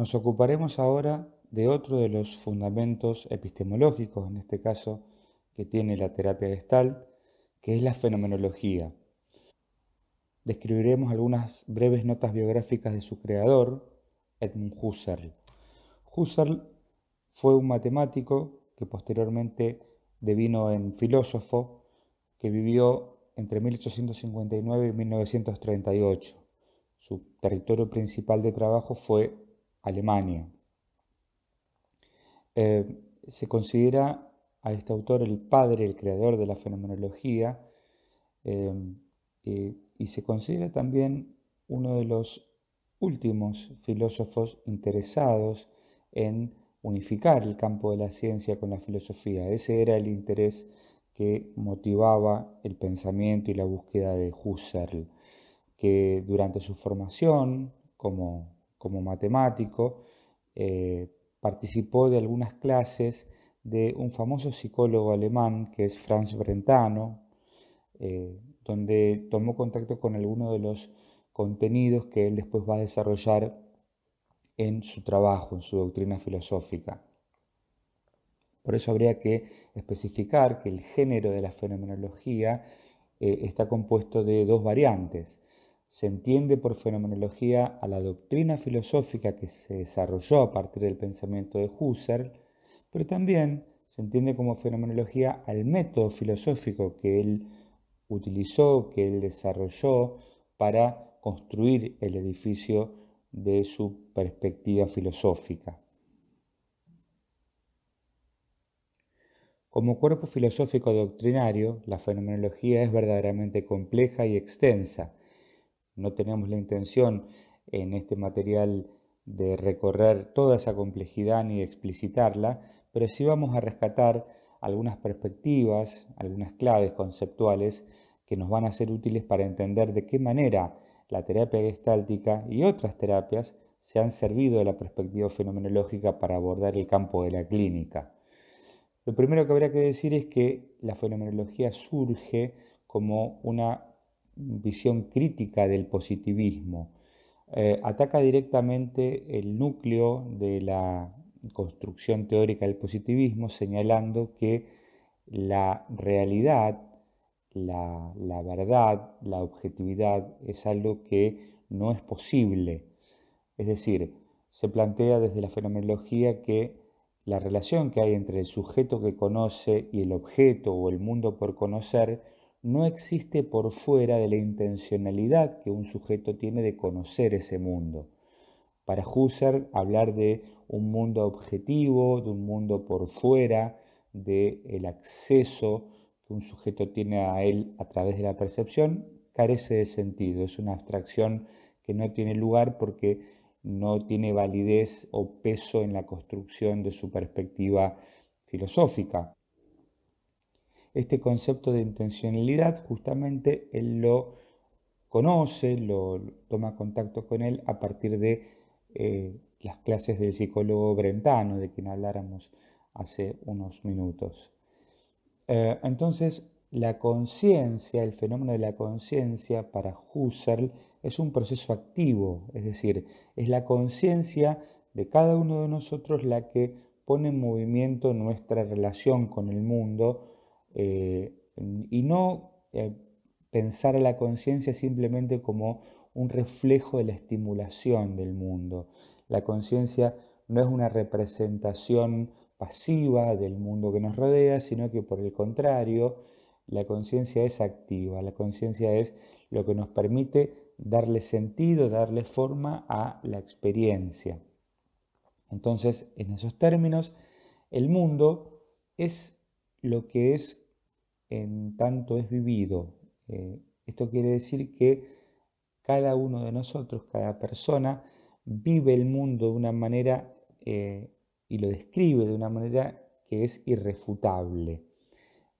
Nos ocuparemos ahora de otro de los fundamentos epistemológicos, en este caso, que tiene la terapia gestalt, que es la fenomenología. Describiremos algunas breves notas biográficas de su creador, Edmund Husserl. Husserl fue un matemático que posteriormente devino en filósofo que vivió entre 1859 y 1938. Su territorio principal de trabajo fue Alemania. Eh, se considera a este autor el padre, el creador de la fenomenología, eh, y se considera también uno de los últimos filósofos interesados en unificar el campo de la ciencia con la filosofía. Ese era el interés que motivaba el pensamiento y la búsqueda de Husserl, que durante su formación como como matemático, eh, participó de algunas clases de un famoso psicólogo alemán que es Franz Brentano, eh, donde tomó contacto con algunos de los contenidos que él después va a desarrollar en su trabajo, en su doctrina filosófica. Por eso habría que especificar que el género de la fenomenología eh, está compuesto de dos variantes se entiende por fenomenología a la doctrina filosófica que se desarrolló a partir del pensamiento de Husserl, pero también se entiende como fenomenología al método filosófico que él utilizó, que él desarrolló para construir el edificio de su perspectiva filosófica. Como cuerpo filosófico doctrinario, la fenomenología es verdaderamente compleja y extensa, no tenemos la intención en este material de recorrer toda esa complejidad ni de explicitarla, pero sí vamos a rescatar algunas perspectivas, algunas claves conceptuales que nos van a ser útiles para entender de qué manera la terapia gestáltica y otras terapias se han servido de la perspectiva fenomenológica para abordar el campo de la clínica. Lo primero que habría que decir es que la fenomenología surge como una visión crítica del positivismo. Eh, ataca directamente el núcleo de la construcción teórica del positivismo, señalando que la realidad, la, la verdad, la objetividad es algo que no es posible. Es decir, se plantea desde la fenomenología que la relación que hay entre el sujeto que conoce y el objeto o el mundo por conocer no existe por fuera de la intencionalidad que un sujeto tiene de conocer ese mundo. Para Husserl, hablar de un mundo objetivo, de un mundo por fuera, del el acceso que un sujeto tiene a él a través de la percepción, carece de sentido. Es una abstracción que no tiene lugar porque no tiene validez o peso en la construcción de su perspectiva filosófica. Este concepto de intencionalidad justamente él lo conoce, lo toma contacto con él a partir de eh, las clases del psicólogo Brentano, de quien habláramos hace unos minutos. Eh, entonces, la conciencia, el fenómeno de la conciencia para Husserl es un proceso activo, es decir, es la conciencia de cada uno de nosotros la que pone en movimiento nuestra relación con el mundo eh, y no eh, pensar a la conciencia simplemente como un reflejo de la estimulación del mundo. La conciencia no es una representación pasiva del mundo que nos rodea, sino que por el contrario, la conciencia es activa, la conciencia es lo que nos permite darle sentido, darle forma a la experiencia. Entonces, en esos términos, el mundo es lo que es en tanto es vivido. Eh, esto quiere decir que cada uno de nosotros, cada persona, vive el mundo de una manera eh, y lo describe de una manera que es irrefutable.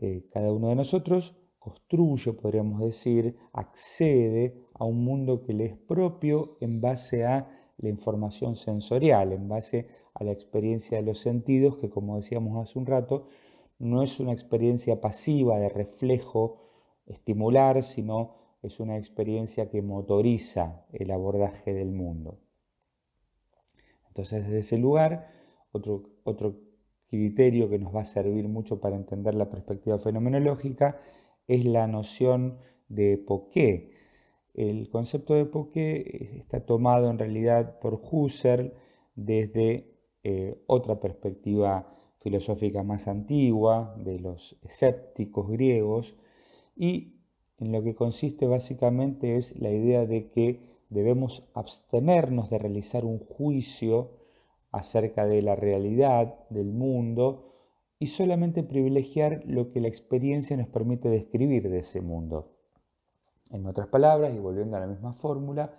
Eh, cada uno de nosotros construye, podríamos decir, accede a un mundo que le es propio en base a la información sensorial, en base a la experiencia de los sentidos, que como decíamos hace un rato, no es una experiencia pasiva de reflejo estimular, sino es una experiencia que motoriza el abordaje del mundo. Entonces, desde ese lugar, otro, otro criterio que nos va a servir mucho para entender la perspectiva fenomenológica es la noción de qué. El concepto de qué está tomado en realidad por Husserl desde eh, otra perspectiva filosófica más antigua de los escépticos griegos y en lo que consiste básicamente es la idea de que debemos abstenernos de realizar un juicio acerca de la realidad del mundo y solamente privilegiar lo que la experiencia nos permite describir de ese mundo. En otras palabras, y volviendo a la misma fórmula,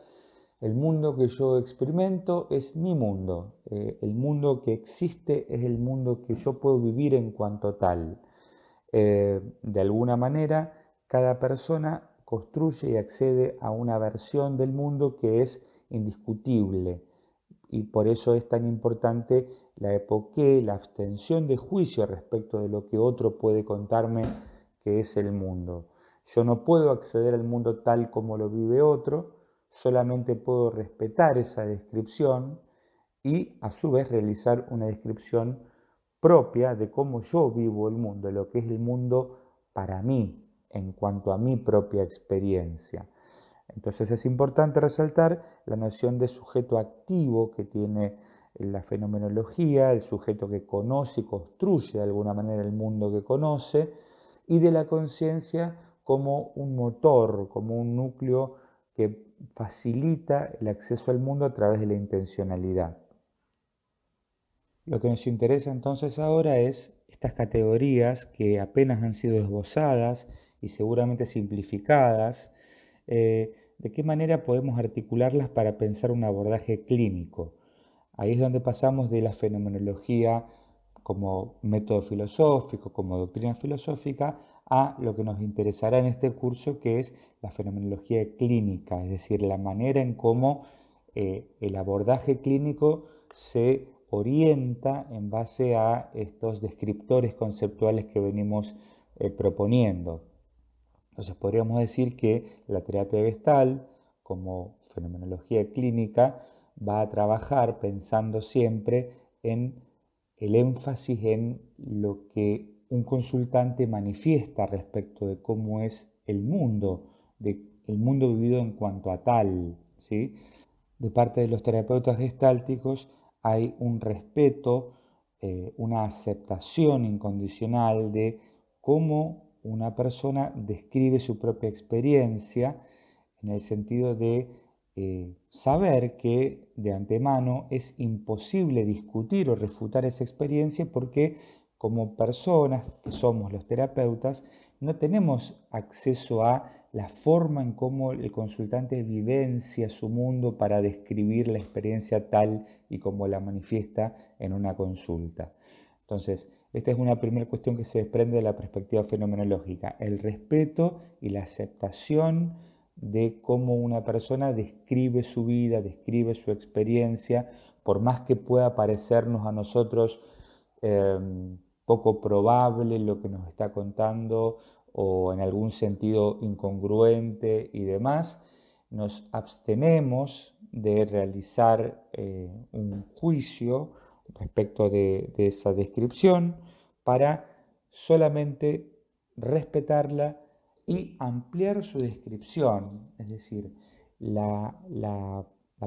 el mundo que yo experimento es mi mundo. Eh, el mundo que existe es el mundo que yo puedo vivir en cuanto tal. Eh, de alguna manera, cada persona construye y accede a una versión del mundo que es indiscutible. Y por eso es tan importante la epoqué, la abstención de juicio respecto de lo que otro puede contarme que es el mundo. Yo no puedo acceder al mundo tal como lo vive otro, solamente puedo respetar esa descripción y a su vez realizar una descripción propia de cómo yo vivo el mundo, lo que es el mundo para mí, en cuanto a mi propia experiencia. Entonces es importante resaltar la noción de sujeto activo que tiene la fenomenología, el sujeto que conoce y construye de alguna manera el mundo que conoce, y de la conciencia como un motor, como un núcleo que facilita el acceso al mundo a través de la intencionalidad. Lo que nos interesa entonces ahora es estas categorías que apenas han sido esbozadas y seguramente simplificadas, eh, de qué manera podemos articularlas para pensar un abordaje clínico. Ahí es donde pasamos de la fenomenología como método filosófico, como doctrina filosófica, a lo que nos interesará en este curso, que es la fenomenología clínica, es decir, la manera en cómo eh, el abordaje clínico se orienta en base a estos descriptores conceptuales que venimos eh, proponiendo. Entonces podríamos decir que la terapia gestal, como fenomenología clínica, va a trabajar pensando siempre en el énfasis en lo que un consultante manifiesta respecto de cómo es el mundo, el mundo vivido en cuanto a tal. ¿sí? De parte de los terapeutas gestálticos hay un respeto, eh, una aceptación incondicional de cómo una persona describe su propia experiencia en el sentido de eh, saber que de antemano es imposible discutir o refutar esa experiencia porque como personas que somos los terapeutas no tenemos acceso a la forma en cómo el consultante vivencia su mundo para describir la experiencia tal y como la manifiesta en una consulta. Entonces, esta es una primera cuestión que se desprende de la perspectiva fenomenológica, el respeto y la aceptación de cómo una persona describe su vida, describe su experiencia, por más que pueda parecernos a nosotros em, poco probable lo que nos está contando o en algún sentido incongruente y demás, nos abstenemos de realizar eh, un juicio respecto de, esa descripción para solamente respetarla y ampliar su descripción. Es decir, la,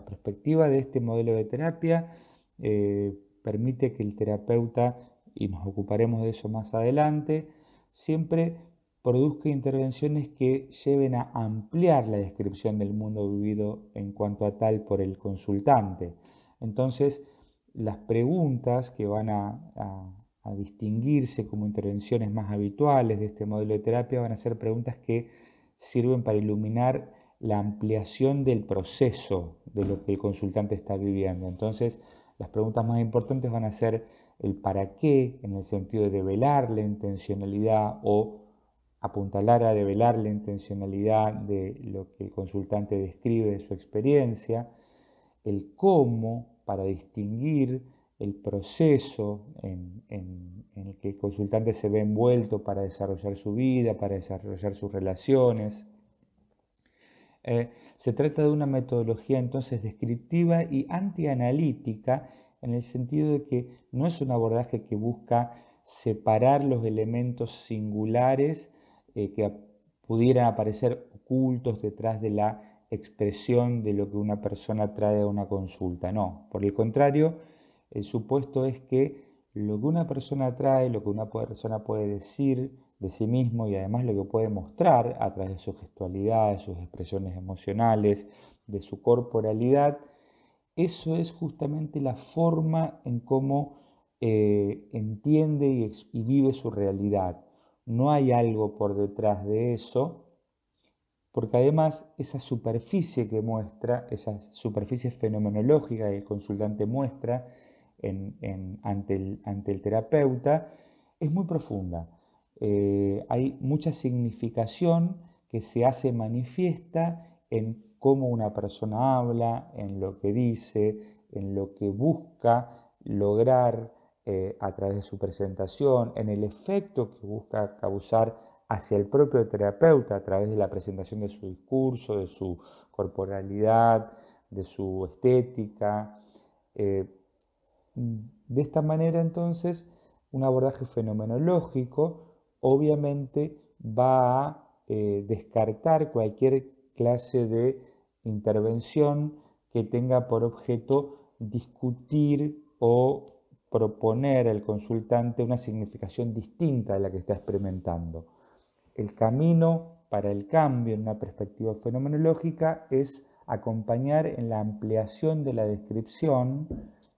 perspectiva de este modelo de terapia eh, permite que el terapeuta, y nos ocuparemos de eso más adelante, siempre produzca intervenciones que lleven a ampliar la descripción del mundo vivido en cuanto a tal por el consultante. Entonces, las preguntas que van a, distinguirse como intervenciones más habituales de este modelo de terapia van a ser preguntas que sirven para iluminar la ampliación del proceso de lo que el consultante está viviendo. Entonces, las preguntas más importantes van a ser el para qué, en el sentido de develar la intencionalidad o apuntalar a develar la intencionalidad de lo que el consultante describe de su experiencia, el cómo, para distinguir el proceso en, el que el consultante se ve envuelto para desarrollar su vida, para desarrollar sus relaciones. Eh, se trata de una metodología entonces descriptiva y antianalítica en el sentido de que no es un abordaje que busca separar los elementos singulares eh, que pudieran aparecer ocultos detrás de la expresión de lo que una persona trae a una consulta. No, por el contrario, el supuesto es que lo que una persona trae, lo que una persona puede decir de sí mismo y además lo que puede mostrar a través de su gestualidad, de sus expresiones emocionales, de su corporalidad, eso es justamente la forma en cómo eh, entiende y, vive su realidad. No hay algo por detrás de eso, porque además esa superficie que muestra, esa superficie fenomenológica que el consultante muestra ante, el, terapeuta, es muy profunda. Eh, hay mucha significación que se hace manifiesta en cómo una persona habla, en lo que dice, en lo que busca lograr eh, a través de su presentación, en el efecto que busca causar hacia el propio terapeuta a través de la presentación de su discurso, de su corporalidad, de su estética. Eh, de esta manera entonces un abordaje fenomenológico obviamente va a eh, descartar cualquier clase de intervención que tenga por objeto discutir o proponer al consultante una significación distinta de la que está experimentando. El camino para el cambio en una perspectiva fenomenológica es acompañar en la ampliación de la descripción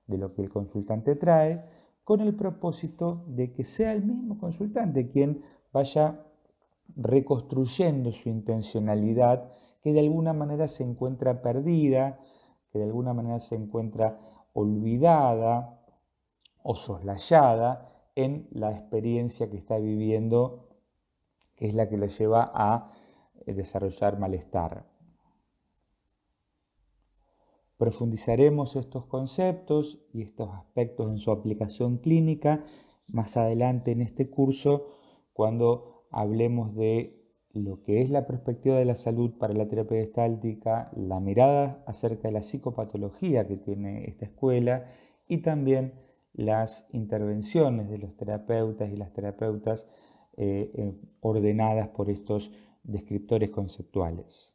de lo que el consultante trae con el propósito de que sea el mismo consultante quien vaya reconstruyendo su intencionalidad que de alguna manera se encuentra perdida, que de alguna manera se encuentra olvidada o soslayada en la experiencia que está viviendo, que es la que le lleva a eh, desarrollar malestar. Profundizaremos estos conceptos y estos aspectos en su aplicación clínica más adelante en este curso cuando hablemos de lo que es la perspectiva de la salud para la terapia gestáltica, la mirada acerca de la psicopatología que tiene esta escuela y también las intervenciones de los terapeutas y las terapeutas eh, eh, ordenadas por estos descriptores conceptuales.